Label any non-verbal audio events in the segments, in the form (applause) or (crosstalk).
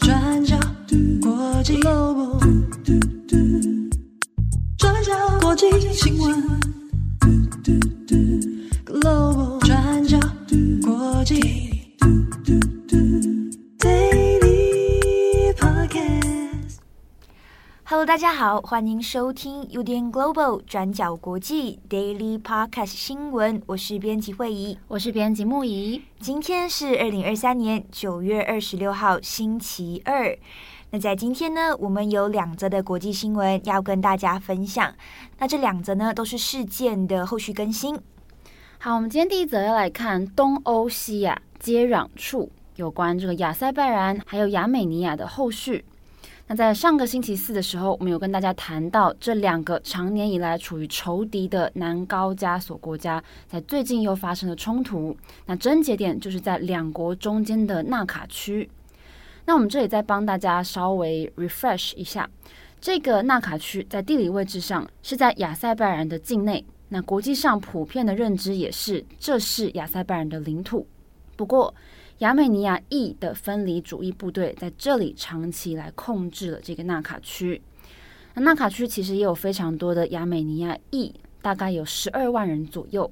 转角国际 Global，转角国际新闻 Hello，大家好，欢迎收听 UDN Global 转角国际 Daily Podcast 新闻。我是编辑惠仪，我是编辑木仪。今天是二零二三年九月二十六号，星期二。那在今天呢，我们有两则的国际新闻要跟大家分享。那这两则呢，都是事件的后续更新。好，我们今天第一则要来看东欧西亚接壤处有关这个亚塞拜然还有亚美尼亚的后续。那在上个星期四的时候，我们有跟大家谈到这两个长年以来处于仇敌的南高加索国家，在最近又发生了冲突。那症结点就是在两国中间的纳卡区。那我们这里再帮大家稍微 refresh 一下，这个纳卡区在地理位置上是在亚塞拜然的境内。那国际上普遍的认知也是，这是亚塞拜然的领土。不过，亚美尼亚裔的分离主义部队在这里长期来控制了这个纳卡区。那纳卡区其实也有非常多的亚美尼亚裔，大概有十二万人左右。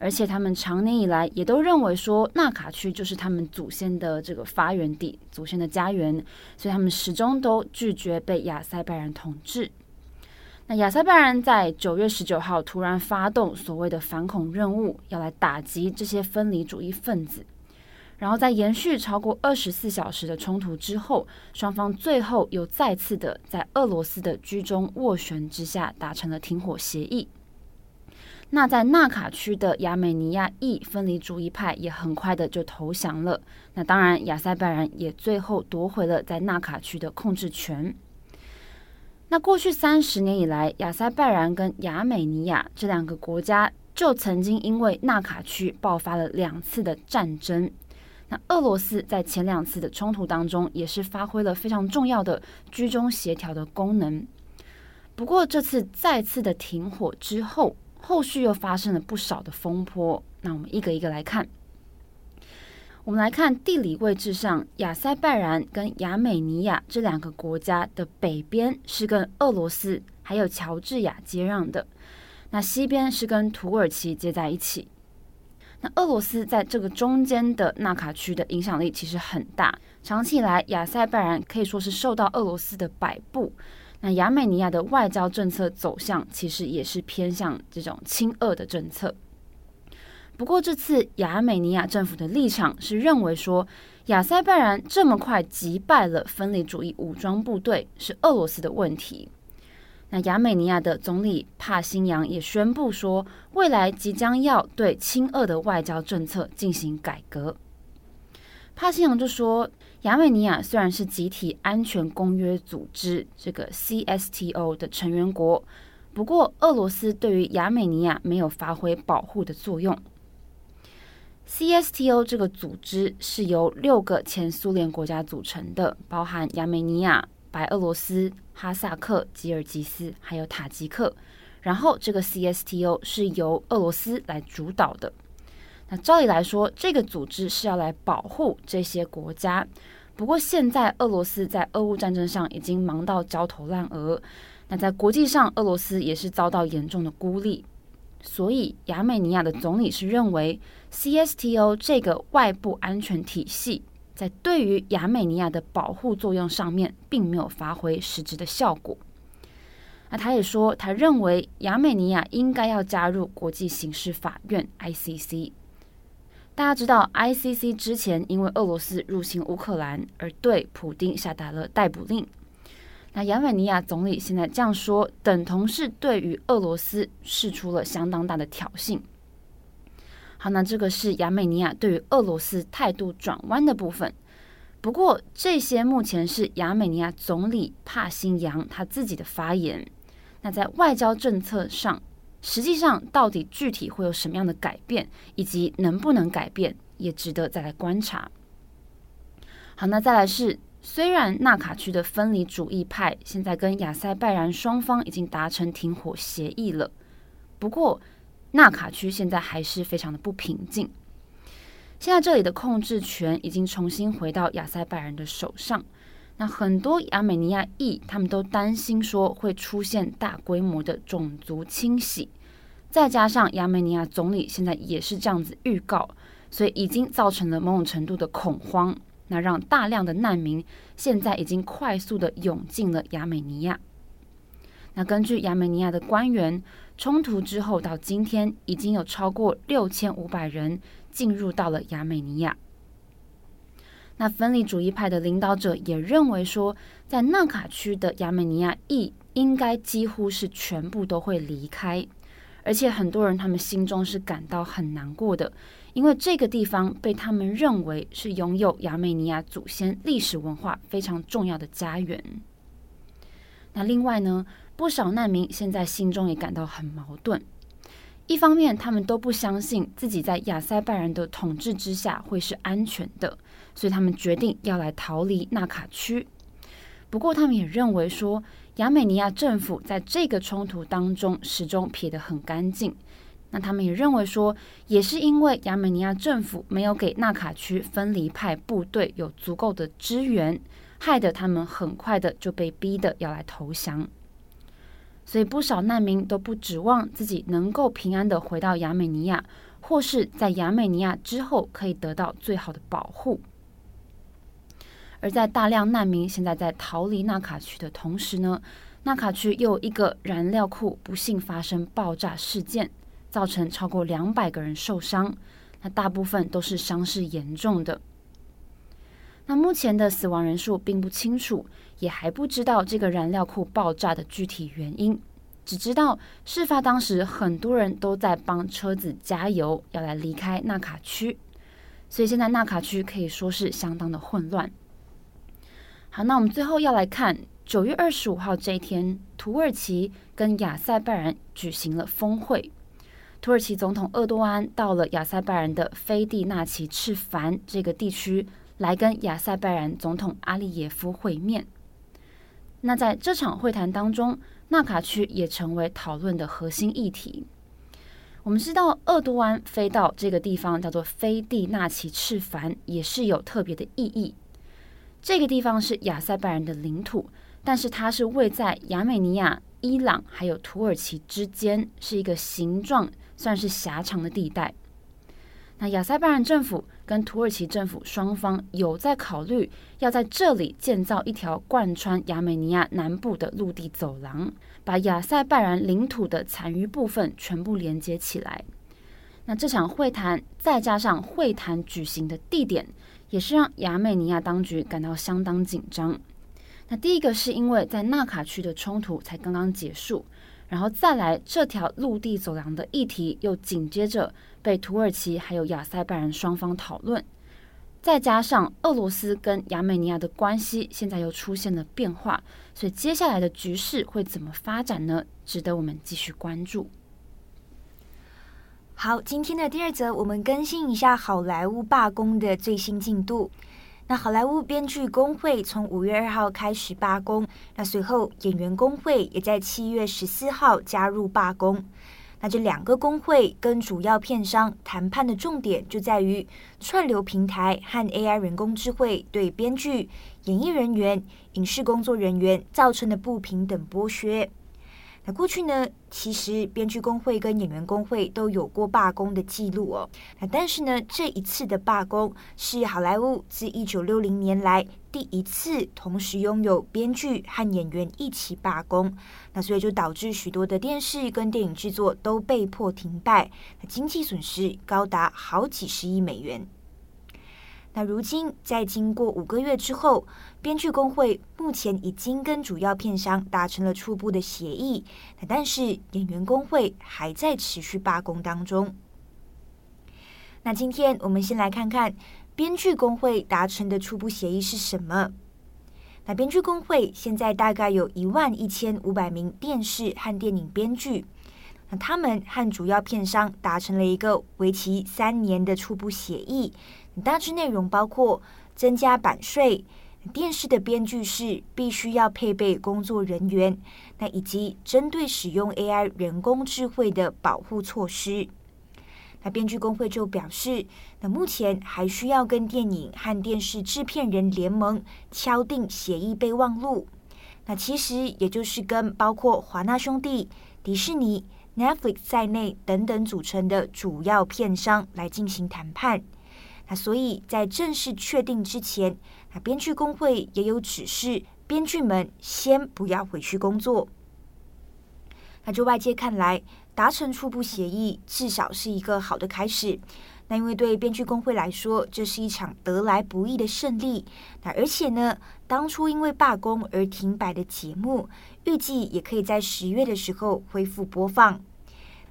而且他们长年以来也都认为说，纳卡区就是他们祖先的这个发源地、祖先的家园，所以他们始终都拒绝被亚塞拜然统治。那亚塞拜然在九月十九号突然发动所谓的反恐任务，要来打击这些分离主义分子。然后在延续超过二十四小时的冲突之后，双方最后又再次的在俄罗斯的居中斡旋之下达成了停火协议。那在纳卡区的亚美尼亚裔分离主义派也很快的就投降了。那当然，亚塞拜然也最后夺回了在纳卡区的控制权。那过去三十年以来，亚塞拜然跟亚美尼亚这两个国家就曾经因为纳卡区爆发了两次的战争。那俄罗斯在前两次的冲突当中，也是发挥了非常重要的居中协调的功能。不过这次再次的停火之后，后续又发生了不少的风波。那我们一个一个来看。我们来看地理位置上，亚塞拜然跟亚美尼亚这两个国家的北边是跟俄罗斯还有乔治亚接壤的，那西边是跟土耳其接在一起。那俄罗斯在这个中间的纳卡区的影响力其实很大，长期以来亚塞拜然可以说是受到俄罗斯的摆布。那亚美尼亚的外交政策走向其实也是偏向这种亲俄的政策。不过这次亚美尼亚政府的立场是认为说，亚塞拜然这么快击败了分离主义武装部队是俄罗斯的问题。那亚美尼亚的总理帕辛扬也宣布说，未来即将要对亲俄的外交政策进行改革。帕辛扬就说，亚美尼亚虽然是集体安全公约组织这个 CSTO 的成员国，不过俄罗斯对于亚美尼亚没有发挥保护的作用。CSTO 这个组织是由六个前苏联国家组成的，包含亚美尼亚。白俄罗斯、哈萨克、吉尔吉斯，还有塔吉克。然后，这个 CSTO 是由俄罗斯来主导的。那照理来说，这个组织是要来保护这些国家。不过，现在俄罗斯在俄乌战争上已经忙到焦头烂额。那在国际上，俄罗斯也是遭到严重的孤立。所以，亚美尼亚的总理是认为 CSTO 这个外部安全体系。在对于亚美尼亚的保护作用上面，并没有发挥实质的效果。那他也说，他认为亚美尼亚应该要加入国际刑事法院 （ICC）。大家知道，ICC 之前因为俄罗斯入侵乌克兰而对普丁下达了逮捕令。那亚美尼亚总理现在这样说，等同是对于俄罗斯释出了相当大的挑衅。好，那这个是亚美尼亚对于俄罗斯态度转弯的部分。不过，这些目前是亚美尼亚总理帕辛扬他自己的发言。那在外交政策上，实际上到底具体会有什么样的改变，以及能不能改变，也值得再来观察。好，那再来是，虽然纳卡区的分离主义派现在跟亚塞拜然双方已经达成停火协议了，不过。纳卡区现在还是非常的不平静。现在这里的控制权已经重新回到亚塞拜人的手上。那很多亚美尼亚裔他们都担心说会出现大规模的种族清洗，再加上亚美尼亚总理现在也是这样子预告，所以已经造成了某种程度的恐慌。那让大量的难民现在已经快速的涌进了亚美尼亚。那根据亚美尼亚的官员，冲突之后到今天已经有超过六千五百人进入到了亚美尼亚。那分离主义派的领导者也认为说，在纳卡区的亚美尼亚裔应该几乎是全部都会离开，而且很多人他们心中是感到很难过的，因为这个地方被他们认为是拥有亚美尼亚祖先历史文化非常重要的家园。那另外呢，不少难民现在心中也感到很矛盾。一方面，他们都不相信自己在亚塞拜然的统治之下会是安全的，所以他们决定要来逃离纳卡区。不过，他们也认为说，亚美尼亚政府在这个冲突当中始终撇得很干净。那他们也认为说，也是因为亚美尼亚政府没有给纳卡区分离派部队有足够的支援，害得他们很快的就被逼得要来投降。所以不少难民都不指望自己能够平安的回到亚美尼亚，或是在亚美尼亚之后可以得到最好的保护。而在大量难民现在在逃离纳卡区的同时呢，纳卡区又一个燃料库不幸发生爆炸事件，造成超过两百个人受伤，那大部分都是伤势严重的。那目前的死亡人数并不清楚。也还不知道这个燃料库爆炸的具体原因，只知道事发当时很多人都在帮车子加油，要来离开纳卡区，所以现在纳卡区可以说是相当的混乱。好，那我们最后要来看九月二十五号这一天，土耳其跟亚塞拜然举行了峰会，土耳其总统厄多安到了亚塞拜然的菲蒂纳奇赤凡这个地区，来跟亚塞拜然总统阿利耶夫会面。那在这场会谈当中，纳卡区也成为讨论的核心议题。我们知道，厄多安飞到这个地方叫做菲蒂纳奇赤凡，也是有特别的意义。这个地方是亚塞拜然的领土，但是它是位在亚美尼亚、伊朗还有土耳其之间，是一个形状算是狭长的地带。那亚塞拜然政府跟土耳其政府双方有在考虑要在这里建造一条贯穿亚美尼亚南部的陆地走廊，把亚塞拜然领土的残余部分全部连接起来。那这场会谈再加上会谈举行的地点，也是让亚美尼亚当局感到相当紧张。那第一个是因为在纳卡区的冲突才刚刚结束。然后再来这条陆地走廊的议题，又紧接着被土耳其还有亚塞拜然双方讨论，再加上俄罗斯跟亚美尼亚的关系现在又出现了变化，所以接下来的局势会怎么发展呢？值得我们继续关注。好，今天的第二则，我们更新一下好莱坞罢工的最新进度。那好莱坞编剧工会从五月二号开始罢工，那随后演员工会也在七月十四号加入罢工。那这两个工会跟主要片商谈判的重点就在于串流平台和 AI 人工智慧对编剧、演艺人员、影视工作人员造成的不平等剥削。那过去呢，其实编剧工会跟演员工会都有过罢工的记录哦。那但是呢，这一次的罢工是好莱坞自一九六零年来第一次同时拥有编剧和演员一起罢工。那所以就导致许多的电视跟电影制作都被迫停摆，那经济损失高达好几十亿美元。那如今，在经过五个月之后，编剧工会目前已经跟主要片商达成了初步的协议，但是演员工会还在持续罢工当中。那今天我们先来看看编剧工会达成的初步协议是什么。那编剧工会现在大概有一万一千五百名电视和电影编剧，那他们和主要片商达成了一个为期三年的初步协议。大致内容包括增加版税，电视的编剧是必须要配备工作人员，那以及针对使用 AI 人工智慧的保护措施。那编剧工会就表示，那目前还需要跟电影和电视制片人联盟敲定协议备忘录。那其实也就是跟包括华纳兄弟、迪士尼、Netflix 在内等等组成的主要片商来进行谈判。那所以在正式确定之前，那编剧工会也有指示，编剧们先不要回去工作。那就外界看来，达成初步协议至少是一个好的开始。那因为对编剧工会来说，这是一场得来不易的胜利。那而且呢，当初因为罢工而停摆的节目，预计也可以在十月的时候恢复播放。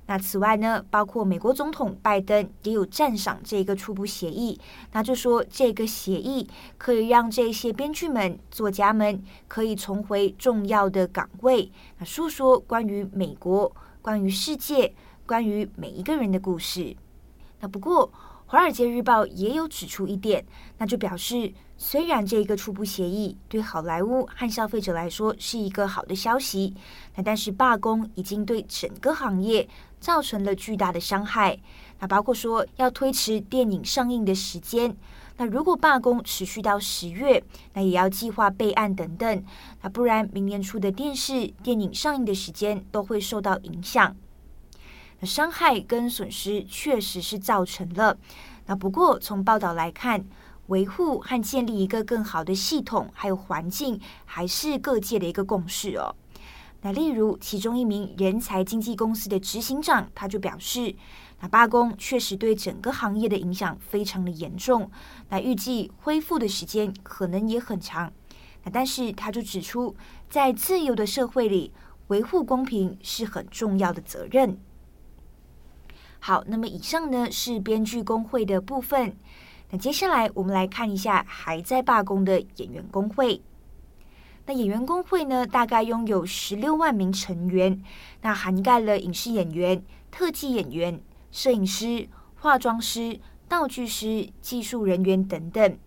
那此外呢，包括美国总统拜登也有赞赏这个初步协议，那就说这个协议可以让这些编剧们、作家们可以重回重要的岗位，那诉说关于美国、关于世界、关于每一个人的故事。那不过，《华尔街日报》也有指出一点，那就表示，虽然这个初步协议对好莱坞和消费者来说是一个好的消息，那但是罢工已经对整个行业造成了巨大的伤害。那包括说要推迟电影上映的时间，那如果罢工持续到十月，那也要计划备案等等，那不然明年初的电视电影上映的时间都会受到影响。那伤害跟损失确实是造成了。那不过从报道来看，维护和建立一个更好的系统还有环境，还是各界的一个共识哦。那例如其中一名人才经纪公司的执行长，他就表示，那罢工确实对整个行业的影响非常的严重。那预计恢复的时间可能也很长。那但是他就指出，在自由的社会里，维护公平是很重要的责任。好，那么以上呢是编剧工会的部分。那接下来我们来看一下还在罢工的演员工会。那演员工会呢，大概拥有十六万名成员，那涵盖了影视演员、特技演员、摄影师、化妆师、道具师、技术人员等等。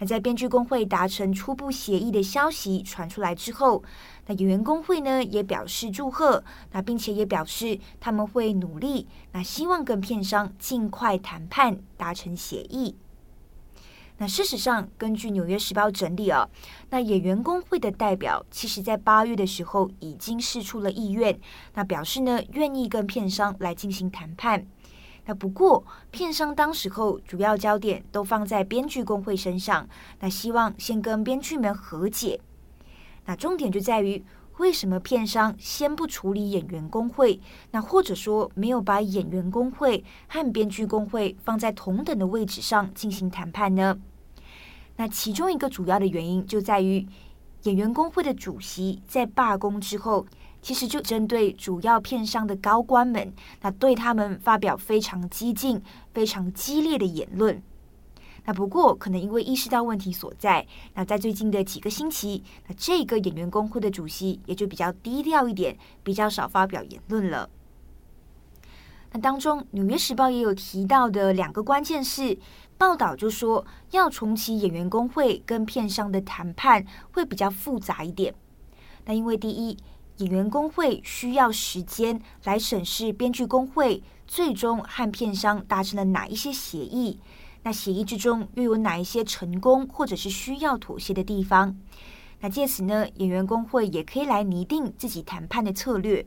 那在编剧工会达成初步协议的消息传出来之后，那演员工会呢也表示祝贺，那并且也表示他们会努力，那希望跟片商尽快谈判达成协议。那事实上，根据《纽约时报》整理啊，那演员工会的代表其实在八月的时候已经释出了意愿，那表示呢愿意跟片商来进行谈判。那不过，片商当时候主要焦点都放在编剧工会身上，那希望先跟编剧们和解。那重点就在于，为什么片商先不处理演员工会？那或者说没有把演员工会和编剧工会放在同等的位置上进行谈判呢？那其中一个主要的原因就在于，演员工会的主席在罢工之后。其实就针对主要片商的高官们，那对他们发表非常激进、非常激烈的言论。那不过可能因为意识到问题所在，那在最近的几个星期，那这个演员工会的主席也就比较低调一点，比较少发表言论了。那当中，《纽约时报》也有提到的两个关键是，报道就说要重启演员工会跟片商的谈判会比较复杂一点。那因为第一，演员工会需要时间来审视编剧工会最终和片商达成了哪一些协议，那协议之中又有哪一些成功或者是需要妥协的地方？那借此呢，演员工会也可以来拟定自己谈判的策略。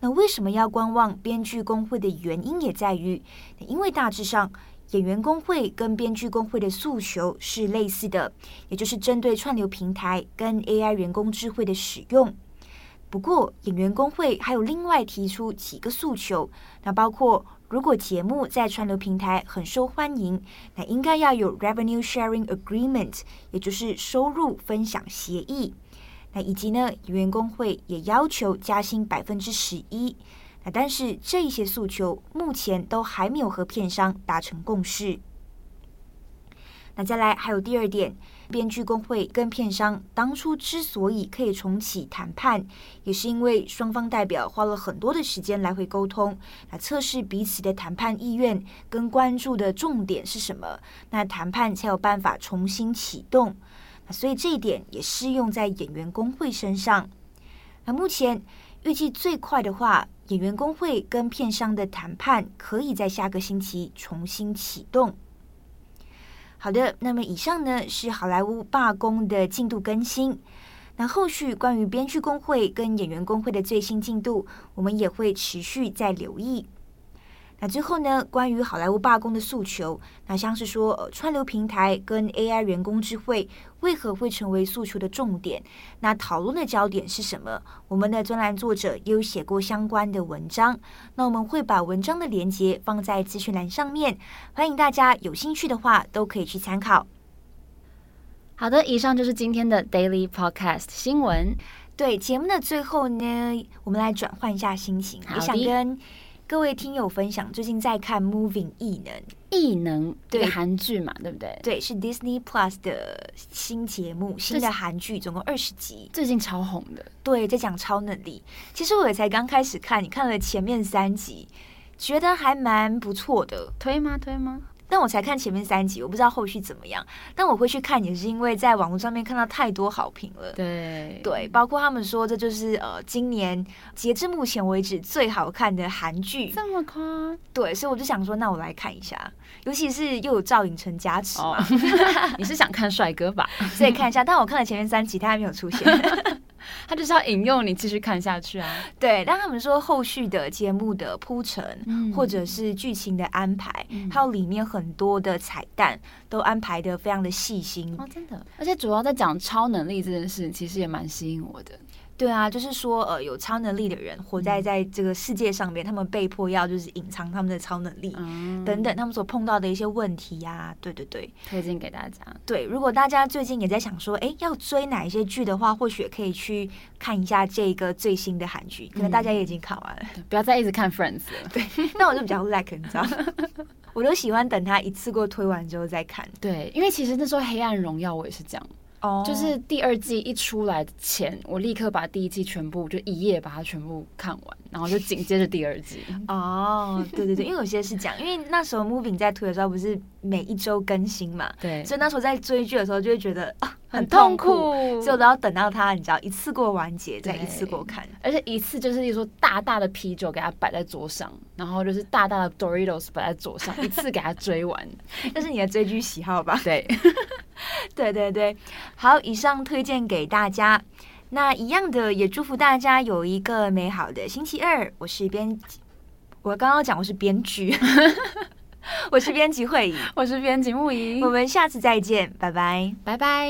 那为什么要观望编剧工会的原因也在于，因为大致上演员工会跟编剧工会的诉求是类似的，也就是针对串流平台跟 AI 人工智慧的使用。不过，演员工会还有另外提出几个诉求，那包括如果节目在串流平台很受欢迎，那应该要有 revenue sharing agreement，也就是收入分享协议。那以及呢，演员工会也要求加薪百分之十一。那但是这一些诉求目前都还没有和片商达成共识。那再来还有第二点。编剧工会跟片商当初之所以可以重启谈判，也是因为双方代表花了很多的时间来回沟通，来测试彼此的谈判意愿跟关注的重点是什么，那谈判才有办法重新启动。那所以这一点也适用在演员工会身上。那目前预计最快的话，演员工会跟片商的谈判可以在下个星期重新启动。好的，那么以上呢是好莱坞罢工的进度更新。那后续关于编剧工会跟演员工会的最新进度，我们也会持续在留意。那最后呢，关于好莱坞罢工的诉求，那像是说，呃，串流平台跟 AI 人工智慧为何会成为诉求的重点？那讨论的焦点是什么？我们的专栏作者也有写过相关的文章，那我们会把文章的连接放在资讯栏上面，欢迎大家有兴趣的话都可以去参考。好的，以上就是今天的 Daily Podcast 新闻。对，节目的最后呢，我们来转换一下心情，也想跟。各位听友分享，最近在看《Moving 异能》，异能对韩剧嘛，对不对？对，是 Disney Plus 的新节目，新的韩剧，总共二十集，最近超红的。对，在讲超能力。其实我也才刚开始看，你看了前面三集，觉得还蛮不错的，推吗？推吗？但我才看前面三集，我不知道后续怎么样。但我会去看，也是因为在网络上面看到太多好评了。对对，包括他们说这就是呃今年截至目前为止最好看的韩剧。这么夸？对，所以我就想说，那我来看一下。尤其是又有赵寅成加持嘛。哦、(laughs) 你是想看帅哥吧？(laughs) 所以看一下。但我看了前面三集，他还没有出现。(laughs) 他就是要引诱你继续看下去啊！对，但他们说后续的节目的铺陈，嗯、或者是剧情的安排，嗯、还有里面很多的彩蛋，都安排的非常的细心哦，真的。而且主要在讲超能力这件事，其实也蛮吸引我的。对啊，就是说，呃，有超能力的人活在在这个世界上面，嗯、他们被迫要就是隐藏他们的超能力，嗯、等等，他们所碰到的一些问题呀、啊，对对对，推荐给大家。对，如果大家最近也在想说，哎，要追哪一些剧的话，或许可以去看一下这个最新的韩剧，可能大家也已经看完了，嗯、不要再一直看 Friends 了。对，(laughs) 那我就比较 like，你知道，(laughs) 我都喜欢等他一次过推完之后再看。对，因为其实那时候《黑暗荣耀》我也是这样。哦，就是第二季一出来前，我立刻把第一季全部就一夜把它全部看完，然后就紧接着第二季。哦，对对对，因为有些是讲，因为那时候 Moving 在推的时候不是每一周更新嘛，对，所以那时候在追剧的时候就会觉得啊很痛苦，所以我都要等到它，你知道一次过完结再一次过看，而且一次就是例如说大大的啤酒给它摆在桌上，然后就是大大的 Doritos 摆在桌上，(laughs) 一次给它追完，这是你的追剧喜好吧？对。(laughs) 对对对，好，以上推荐给大家。那一样的，也祝福大家有一个美好的星期二。我是编辑，我刚刚讲我是编剧，(laughs) (laughs) 我是编辑慧，我是编辑沐怡，我们下次再见，拜拜。拜拜。